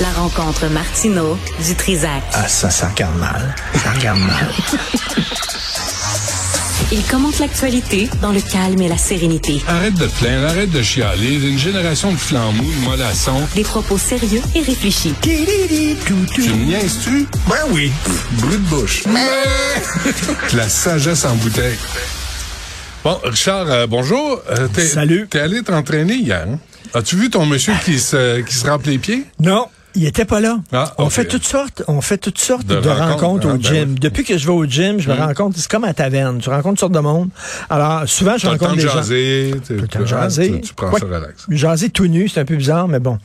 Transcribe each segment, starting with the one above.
La rencontre Martino du Trizac. Ah, ça, ça regarde mal. Ça regarde mal. Il commente l'actualité dans le calme et la sérénité. Arrête de te plaindre, arrête de chialer. Une génération de flambous, de mollassons. Des propos sérieux et réfléchis. Tu me niaises-tu? Ben oui. Brut de bouche. La sagesse en bouteille. Bon, Richard, euh, bonjour. Euh, t'es- Salut. T'es allé t'entraîner hier. hein? As-tu vu ton monsieur qui se, qui se remplit les pieds? Non. Il était pas là. Ah, on fait toutes sortes, on fait toutes sortes De de, rencontres, rencontres ah, au ben gym. oui. Depuis que je vais au gym, je me rends compte, c'est comme à la taverne. Tu rencontres toutes sortes de monde. Alors, souvent, je rencontre de des gens. jaser. Tout le temps jaser. Tu, prends ça relax. Jaser tout nu, c'est un peu bizarre, mais bon.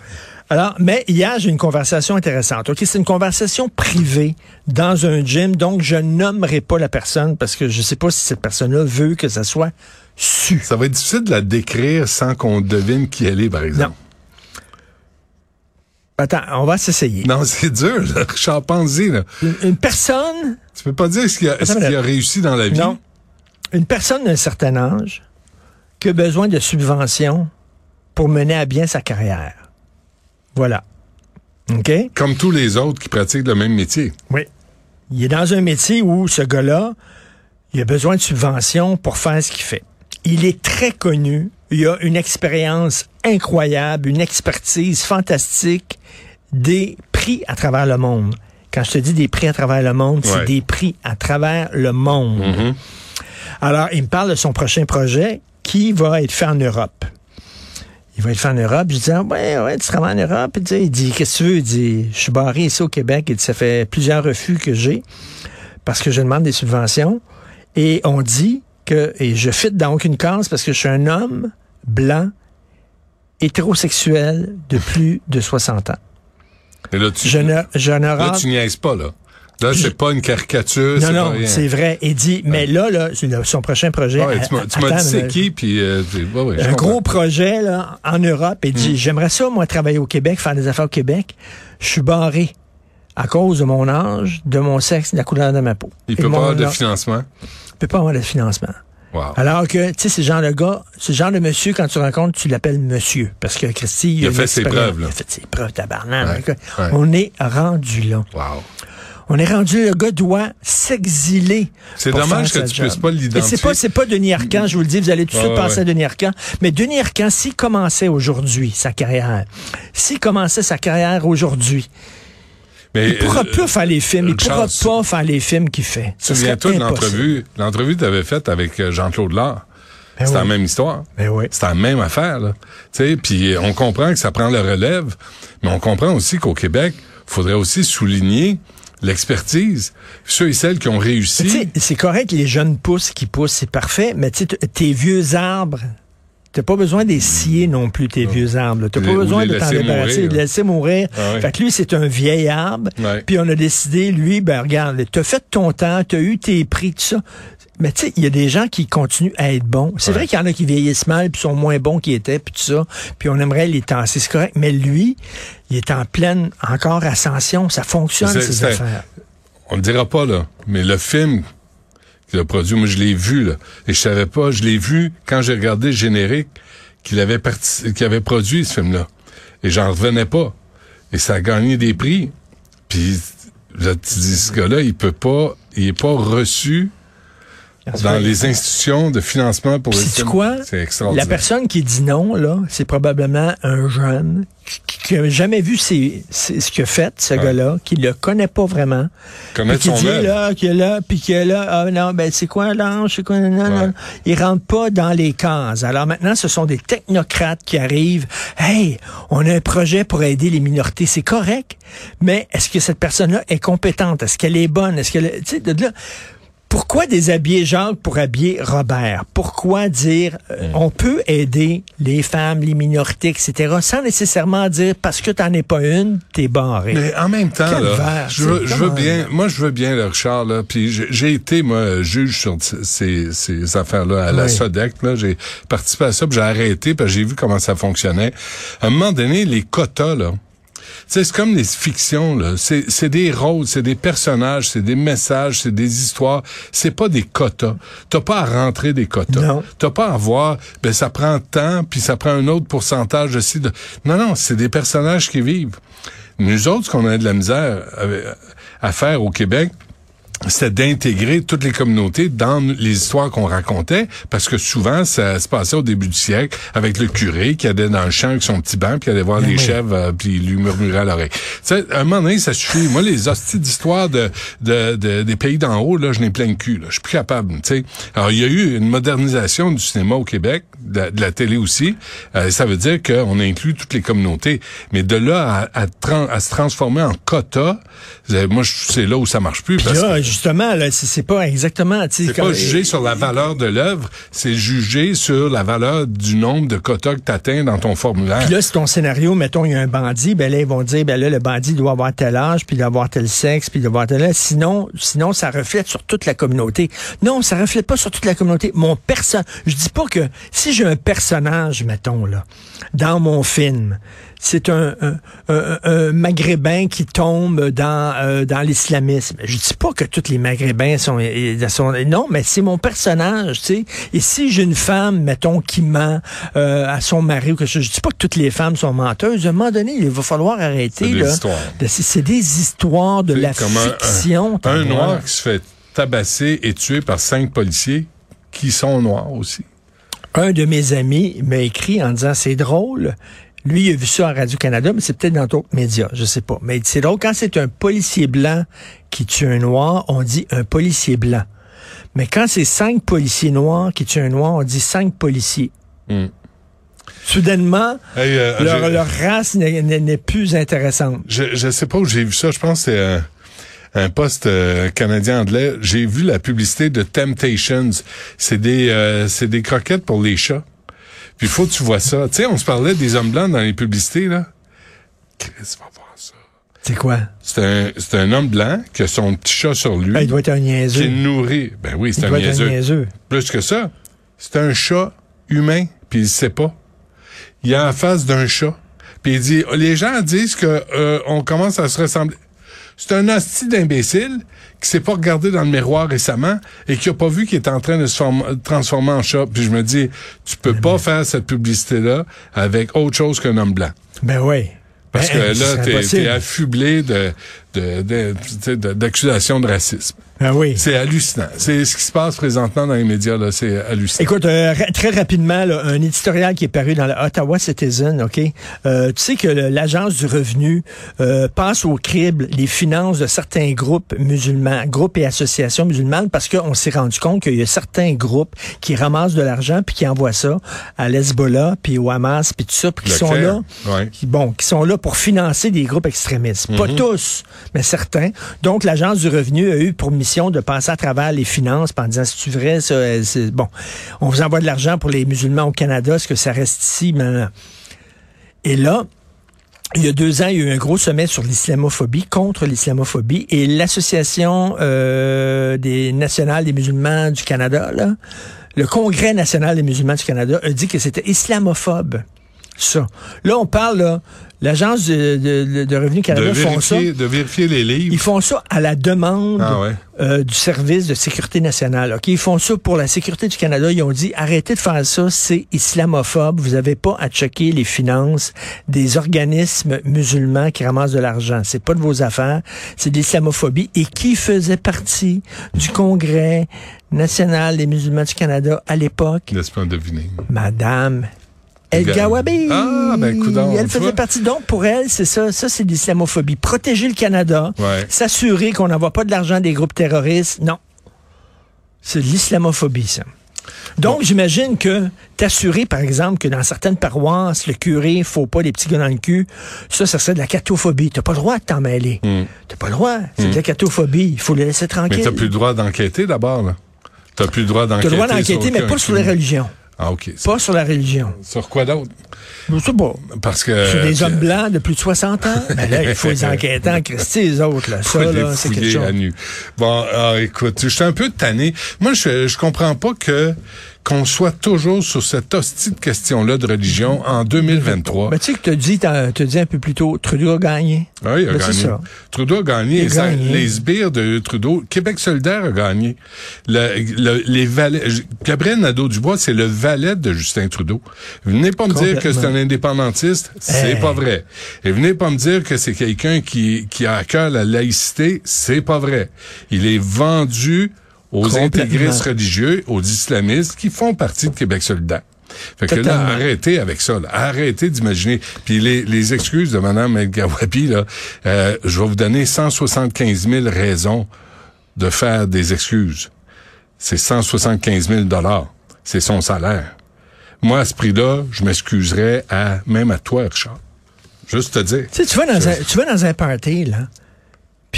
Alors, mais hier, j'ai une conversation intéressante. OK, c'est une conversation privée dans un gym, donc je nommerai pas la personne parce que je sais pas si cette personne-là veut que ça soit su. Ça va être difficile de la décrire sans qu'on devine qui elle est, par exemple. Attends, on va s'essayer. Non, c'est dur, là. Pense-y, là. Une, une personne, Tu peux pas dire ce qu'il a, réussi dans la vie. non, une personne d'un certain âge qui a besoin de subventions pour mener à bien sa carrière. Voilà. OK? Comme tous les autres qui pratiquent le même métier. Oui. Il est dans un métier où ce gars-là, il a besoin de subventions pour faire ce qu'il fait. Il est très connu. Il a une expérience incroyable, une expertise fantastique, des prix à travers le monde. Quand je te dis des prix à travers le monde, Ouais. c'est des prix à travers le monde. Mhm. Alors, il me parle de son prochain projet qui va être fait en Europe. Il va être fait en Europe. Je dis, ah, ouais, ouais, tu travailles en Europe. Il dit, il dit, qu'est-ce que tu veux? Il dit, je suis barré ici au Québec. Il dit, ça fait plusieurs refus que j'ai parce que je demande des subventions. Et on dit que, et je fit dans aucune case parce que je suis un homme blanc, hétérosexuel de plus de 60 ans. Et là, tu, Je ne, je ne là, tu niaises pas, là. Là, c'est pas une caricature, non, non, c'est vrai. Il dit, mais là, là, son prochain projet. Ouais, tu m'as tu m'as attends, dit c'est qui, puis... euh, ouais, ouais, un gros projet là, en Europe et Hmm. dit j'aimerais ça moi travailler au Québec, faire des affaires au Québec. Je suis barré à cause de mon âge, de mon sexe, de la couleur de ma peau. Il Et peut pas avoir de financement? Il peut pas avoir de financement. Wow. Alors que, tu sais, ce genre de gars, ce genre de monsieur, quand tu rencontres, tu l'appelles monsieur. Parce que Christy, Il a une fait ses preuves, là. Il a fait ses preuves, tabarnak. Ouais, Écoute, ouais. On est rendu là. Wow. On est rendu, le gars doit s'exiler. C'est dommage que tu puisses job. pas l'identifier. c'est pas, c'est pas Denis Arcand, je vous le dis, vous allez tout de suite penser ouais. à Denis Arcand. Mais Denis Arcand, s'il commençait aujourd'hui sa carrière, s'il commençait sa carrière aujourd'hui, Mais, il pourra euh, plus faire les films, il pourra pas faire les films qu'il fait. Souviens-toi de l'entrevue, l'entrevue que tu avais faite avec euh, Jean-Claude Lard? Ben c'est la même histoire. Ben oui. C'est la même affaire, là. Tu sais, puis on comprend que ça prend le relève, mais on comprend aussi qu'au Québec, faudrait aussi souligner l'expertise. Ceux et celles qui ont réussi. c'est correct, les jeunes poussent qui poussent, c'est parfait, mais tes vieux arbres, t'as pas besoin de les scier non plus, tes vieux arbres. T'as pas besoin de t'en débarrasser, mourir, de les laisser mourir. Ah. Fait que lui, c'est un vieil arbre. Ouais. Puis on a décidé, lui, ben regarde, t'as fait ton temps, t'as eu tes prix, tout ça. Mais tu sais, il y a des gens qui continuent à être bons. C'est Ouais. vrai qu'il y en a qui vieillissent mal, puis sont moins bons qu'ils étaient, puis tout ça. Puis on aimerait les tasser, c'est correct. Mais lui, il est en pleine, encore ascension. Ça fonctionne, C'est- ces affaires. On le dira pas, là, mais le film a produit, moi, je l'ai vu, là. Et je savais pas, je l'ai vu quand j'ai regardé le générique qu'il avait avait produit, ce film-là. Et j'en revenais pas. Et ça a gagné des prix. Puis, là, tu dis, ce gars-là, il peut pas, il est pas reçu dans les institutions de financement pour les quoi? C'est extraordinaire. La personne qui dit non, là, c'est probablement un jeune qui, qui a jamais vu ses- ses- ce qu'il a fait, ce gars-là, qui le connaît pas vraiment. Connaître Puis qui dit là, qui est là, puis qui est là, ah non, ben c'est quoi l'ange, c'est quoi, non, non, Ouais. non. Il rentre pas dans les cases. Alors maintenant, ce sont des technocrates qui arrivent. Hey, on a un projet pour aider les minorités, c'est correct, mais est-ce que cette personne-là est compétente? Est-ce qu'elle est bonne? Est-ce qu'elle, tu sais, de là, pourquoi déshabiller Jacques pour habiller Robert? Pourquoi dire euh, on peut aider les femmes, les minorités, etc., sans nécessairement dire parce que t'en es pas une, t'es barré? Mais en même temps, là, je veux, je veux bien, moi je veux bien le Richard là, puis j'ai- j'ai été moi juge sur ces, ces affaires-là à la Oui. Sodec là, j'ai participé à ça, puis j'ai arrêté parce que j'ai vu comment ça fonctionnait. À un moment donné, les quotas là. C'est comme les fictions, là. C'est, des rôles, c'est des personnages, c'est des messages, c'est des histoires. C'est pas des quotas. T'as pas à rentrer des quotas. T'as pas à voir, ben ça prend tant, puis ça prend un autre pourcentage aussi de. Non, non, c'est des personnages qui vivent. Nous autres, ce qu'on a de la misère à faire au Québec, c'était d'intégrer toutes les communautés dans les histoires qu'on racontait, parce que souvent, ça se passait au début du siècle avec le curé qui allait dans le champ avec son petit banc, puis allait voir Ben les oui. chèvres, euh, puis il lui murmurait à l'oreille. Tu sais, à un moment donné, ça suffit. Moi, les hosties d'histoire de, de, de- des pays d'en haut, là, je n'ai plein le cul. Là. Je suis plus capable. Tu sais. Alors, il y a eu une modernisation du cinéma au Québec, de, la- de la télé aussi. Euh, ça veut dire qu'on inclut toutes les communautés. Mais de là à, à, à se transformer en quota, moi, je- c'est là où ça marche plus. Puis parce là, que- justement, là, c'est pas exactement... c'est pas jugé sur la valeur de l'œuvre, c'est jugé sur la valeur du nombre de quotas que tu atteins dans ton formulaire. Puis là, si ton scénario, mettons, il y a un bandit, ben là, ils vont dire, ben là, le bandit doit avoir tel âge, puis il doit avoir tel sexe, puis il doit avoir tel âge. Sinon, sinon, ça reflète sur toute la communauté. Non, ça reflète pas sur toute la communauté. Mon personnage, je dis pas que si j'ai un personnage, mettons, là, dans mon film, c'est un, un, un- un maghrébin qui tombe dans, euh, dans l'islamisme. Je dis pas que tous les maghrébins sont, euh, sont non, mais c'est mon personnage, tu sais. Et si j'ai une femme, mettons, qui ment euh, à son mari ou quelque chose, je dis pas que toutes les femmes sont menteuses. À un moment donné, il va falloir arrêter. C'est des là, histoires. de- C'est des histoires de la fiction. Un, noir qui se fait tabasser et tuer par cinq policiers qui sont noirs aussi. un de mes amis m'a écrit en disant c'est drôle. Lui, il a vu ça à Radio-Canada, mais c'est peut-être dans d'autres médias, je sais pas. Mais c'est drôle, quand c'est un policier blanc qui tue un noir, on dit un policier blanc. Mais quand c'est cinq policiers noirs qui tuent un noir, on dit cinq policiers. Hmm. Soudainement, Hey, euh, leur, race n'est- plus intéressante. Je, je sais pas où j'ai vu ça. Je pense que c'est un, un poste euh, canadien-anglais. J'ai vu la publicité de Temptations. C'est des, euh, c'est des croquettes pour les chats. Puis il faut que tu vois ça. Tu sais, on se parlait des hommes blancs dans les publicités, là. Chris, va voir ça. C'est quoi? C'est un, c'est un homme blanc qui a son petit chat sur lui, Ah, il doit être un qui est niaiseux. nourri. Ben oui, c'est un niaiseux. niaiseux. Plus que ça, c'est un chat humain, puis il sait pas. Il a la face d'un chat. Puis il dit, les gens disent que euh, on commence à se ressembler. C'est un hostie d'imbécile qui s'est pas regardé dans le miroir récemment et qui a pas vu qu'il est en train de se form- transformer en chat. Puis je me dis, tu peux pas faire cette publicité-là avec autre chose qu'un homme blanc. Ben oui. Parce Ben, que là, t'es, affublé de, de, de, d'accusations de racisme. Ben oui. C'est hallucinant. C'est ce qui se passe présentement dans les médias, là. C'est hallucinant. Écoute, euh, ra- très rapidement, là, un éditorial qui est paru dans le Ottawa Citizen, OK? Euh, tu sais que l'Agence du revenu euh, passe au crible les finances de certains groupes musulmans, groupes et associations musulmanes, parce qu'on s'est rendu compte qu'il y a certains groupes qui ramassent de l'argent puis qui envoient ça à l'Hezbollah, puis au Hamas, puis tout ça, puis qui Le sont clair. là Ouais. qui, bon, qui sont là pour financer des groupes extrémistes. Pas tous, mais certains. Donc, l'Agence du revenu a eu pour mission de passer à travers les finances en disant, c'est vrai, ça, euh, bon. On vous envoie de l'argent pour les musulmans au Canada, est-ce que ça reste ici? Mais, et là, il y a deux ans, il y a eu un gros sommet sur l'islamophobie, contre l'islamophobie, et l'Association euh, des nationales des musulmans du Canada, le Congrès national des musulmans du Canada, a dit que c'était islamophobe. Ça. Là, on parle, là, l'Agence de, de, de Revenu De Canada font ça. de vérifier les livres. Ils font ça à la demande Ah ouais. euh, du service de sécurité nationale. Ok, Ils font ça pour la sécurité du Canada. Ils ont dit arrêtez de faire ça, c'est islamophobe. Vous n'avez pas à checker les finances des organismes musulmans qui ramassent de l'argent. C'est pas de vos affaires. C'est de l'islamophobie. Et qui faisait partie du Congrès national des musulmans du Canada à l'époque? Laisse-moi deviner. Madame El Ga- Gawabi. Ah, ben, coudonc, Elle faisait partie. Donc, pour elle, c'est ça. Ça, c'est de l'islamophobie. Protéger le Canada. Ouais. S'assurer qu'on n'envoie pas de l'argent des groupes terroristes. Non. C'est de l'islamophobie, ça. Donc, j'imagine que t'assurer, par exemple, que dans certaines paroisses, le curé faut pas des petits gars dans le cul, ça, ça serait de la catophobie. T'as pas le droit de t'en mêler. T'as pas le droit. C'est de la catophobie. Il faut les laisser Hmm. Mais tranquilles. t'as plus le droit d'enquêter d'abord, là. T'as plus le droit T'as d'enquêter. le droit d'enquêter, mais pas sur les religions. Ah, OK. Pas sur la religion. Sur quoi d'autre? Je sais pas. Parce que... Sur des euh, hommes blancs de plus de 60 ans? Ben là, il faut les enquêter en Christie, les autres. Là. Ça, les là, c'est quelque chose. à nu. Bon, ah, écoute, je suis un peu tanné. Moi, je je comprends pas que qu'on soit toujours sur cette hostie de question-là de religion en 2023. Ben, tu sais que tu as dit, dit un peu plus tôt, Trudeau a gagné. Oui, il a Ben, c'est gagné. ça. Trudeau a gagné. Il a gagné. les sbires de Trudeau, Québec solidaire a gagné. Le, le- les valets, Gabriel Nadeau-Dubois, c'est le valet de Justin Trudeau. Venez pas me dire que c'est un indépendantiste, c'est Hey. pas vrai. Et venez pas me dire que c'est quelqu'un qui, qui a à cœur la laïcité, c'est pas vrai. Il est vendu aux intégristes religieux, aux islamistes qui font partie de Québec solidaire. Fait que là, arrêtez avec ça. Là. Arrêtez d'imaginer. Puis les, les excuses de Mme El Gawapi, là, euh, je vais vous donner 175 000 raisons de faire des excuses. C'est 175 000 dollars. C'est son salaire. Moi, à ce prix-là, je m'excuserais à même à toi, Richard. Juste te dire. Tu sais, tu vas dans, un, tu vas dans un party, là,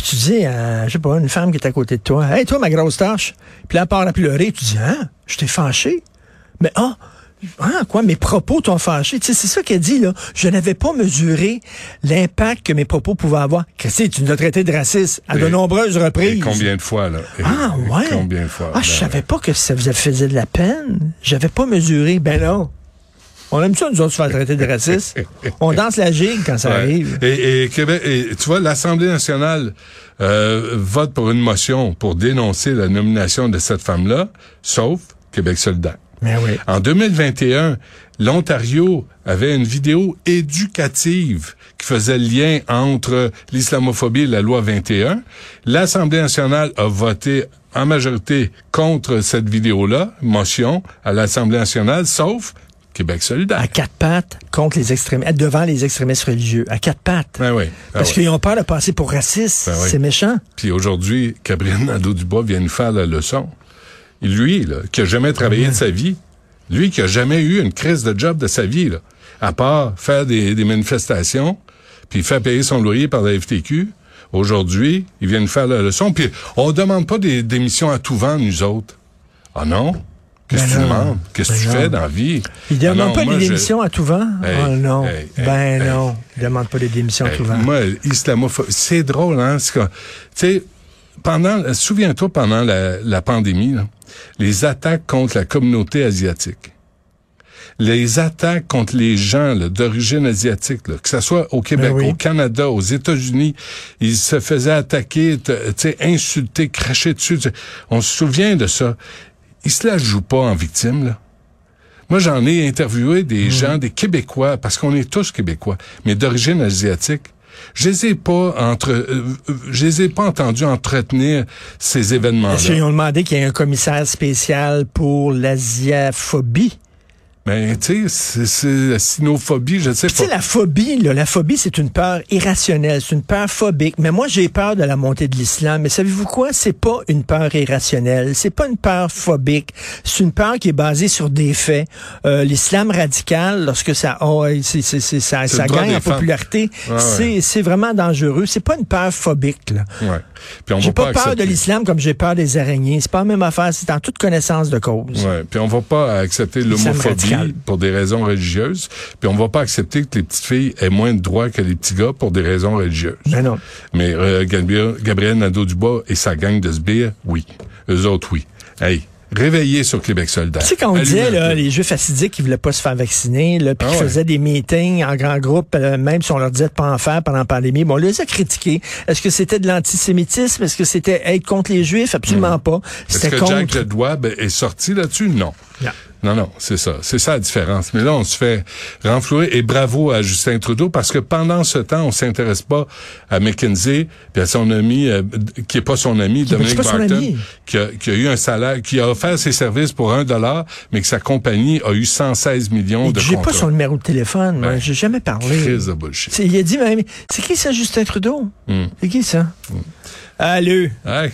puis tu dis à, je sais pas, une femme qui est à côté de toi, « Hey, toi, ma grosse tâche! » Puis là, elle part à pleurer, tu dis, « Hein? Je t'ai fâché? » Mais, ah, ah, quoi, mes propos t'ont fâché. Tu sais, c'est ça qu'elle dit, là. Je n'avais pas mesuré l'impact que mes propos pouvaient avoir. Christy, tu nous as traité de raciste à de nombreuses Et reprises. combien de fois, là? Et- Ah, ouais? Combien de fois? Ah, je Ben, savais pas que ça vous faisait de la peine. J'avais pas mesuré. Ben non. On aime ça, nous autres, se faire traiter de raciste. On danse la gigue quand ça Ouais. arrive. Et, et Québec, et tu vois, l'Assemblée nationale euh, vote pour une motion pour dénoncer la nomination de cette femme-là, sauf Québec solidaire. Mais oui. En 2021, l'Ontario avait une vidéo éducative qui faisait le lien entre l'islamophobie et la loi 21. L'Assemblée nationale a voté en majorité contre cette vidéo-là, motion à l'Assemblée nationale, sauf Québec solidaire. À quatre pattes contre les extrémistes, devant les extrémistes religieux. À quatre pattes. Ben oui. ben Parce oui. qu'ils ont peur de passer pour racistes. Ben oui. C'est méchant. Puis aujourd'hui, Gabriel Nadeau-Dubois vient nous faire la leçon. Et lui, là, qui a jamais travaillé de sa vie, lui qui a jamais eu une crise de job de sa vie, là, à part faire des, des manifestations, puis faire payer son loyer par la FTQ, aujourd'hui, il vient nous faire la leçon. Puis on demande pas des démissions à tout vent, nous autres. Ah non? Qu'est-ce que Ben tu non. demandes? Qu'est-ce que Ben tu non. fais dans la vie? Ils Ah demandent non, pas moi, des je- démissions à tout vent? Hey, oh non. hey, ben hey, non. Ils demandent pas des démissions à tout vent. Moi, islamophobie, c'est drôle, hein? Tu sais, pendant, souviens-toi, pendant la, la pandémie, là, les attaques contre la communauté asiatique, les attaques contre les gens d'origine asiatique, là, que ce soit au Québec, Ben oui. au Canada, aux États-Unis, ils se faisaient attaquer, te- tu sais, insulter, cracher dessus. On se souvient de ça. Ils se la jouent pas en victime, là. Moi, j'en ai interviewé des gens, des Québécois, parce qu'on est tous Québécois, mais d'origine asiatique. Je les ai pas entre, euh, euh, je les ai pas entendus entretenir ces événements-là. Est-ce qu'ils ont demandé qu'il y ait un commissaire spécial pour l'asiaphobie? Mais tu sais, c'est- la sinophobie, je sais Tu sais, pas. la phobie, là, la phobie, c'est une peur irrationnelle, c'est une peur phobique. Mais moi, j'ai peur de la montée de l'islam. Mais savez-vous quoi? C'est pas une peur irrationnelle. C'est pas une peur phobique. C'est une peur qui est basée sur des faits. Euh, l'islam radical, lorsque ça, oh, ça, gagne en popularité, Ouais, ouais. c'est, c'est vraiment dangereux. C'est pas une peur phobique, là. Ouais. Puis on J'ai pas, pas, peur de l'islam comme j'ai peur des araignées. C'est pas la même affaire. C'est en toute connaissance de cause. Ouais, puis on va pas accepter l'homophobie pour des raisons religieuses, puis on va pas accepter que les petites filles aient moins de droits que les petits gars pour des raisons religieuses. Ben non. Mais euh, Gabriel, Gabriel Nadeau-Dubois et sa gang de sbires, oui. Eux autres, oui. Hey, réveillez sur Québec solidaire. Tu sais, quand on disait, là, les Juifs assidiques qui voulaient pas se faire vacciner, là, puis Ah qui ouais. faisaient des meetings en grand groupe, euh, même si on leur disait de pas en faire pendant la pandémie, bon, on les a critiqués. Est-ce que c'était de l'antisémitisme? Est-ce que c'était être contre les Juifs? Absolument pas. Hmm. Est-ce que Jack contre... Ledouab est sorti là-dessus? Non. Non. Non, non, c'est ça. C'est ça la différence. Mais là, on se fait renflouer. Et bravo à Justin Trudeau, parce que pendant ce temps, on s'intéresse pas à McKinsey, puis à son ami, euh, qui est pas son ami, Dominique pas son Barton, qui a, qui a eu un salaire, qui a offert ses services pour un dollar, mais que sa compagnie a eu 116 millions de J'ai pas son numéro de téléphone. Ben, J'ai jamais parlé. Crise de bullshit. C'est- Il a dit même, c'est qui ça, Justin Trudeau? Hmm. C'est qui ça? Allô? Hey.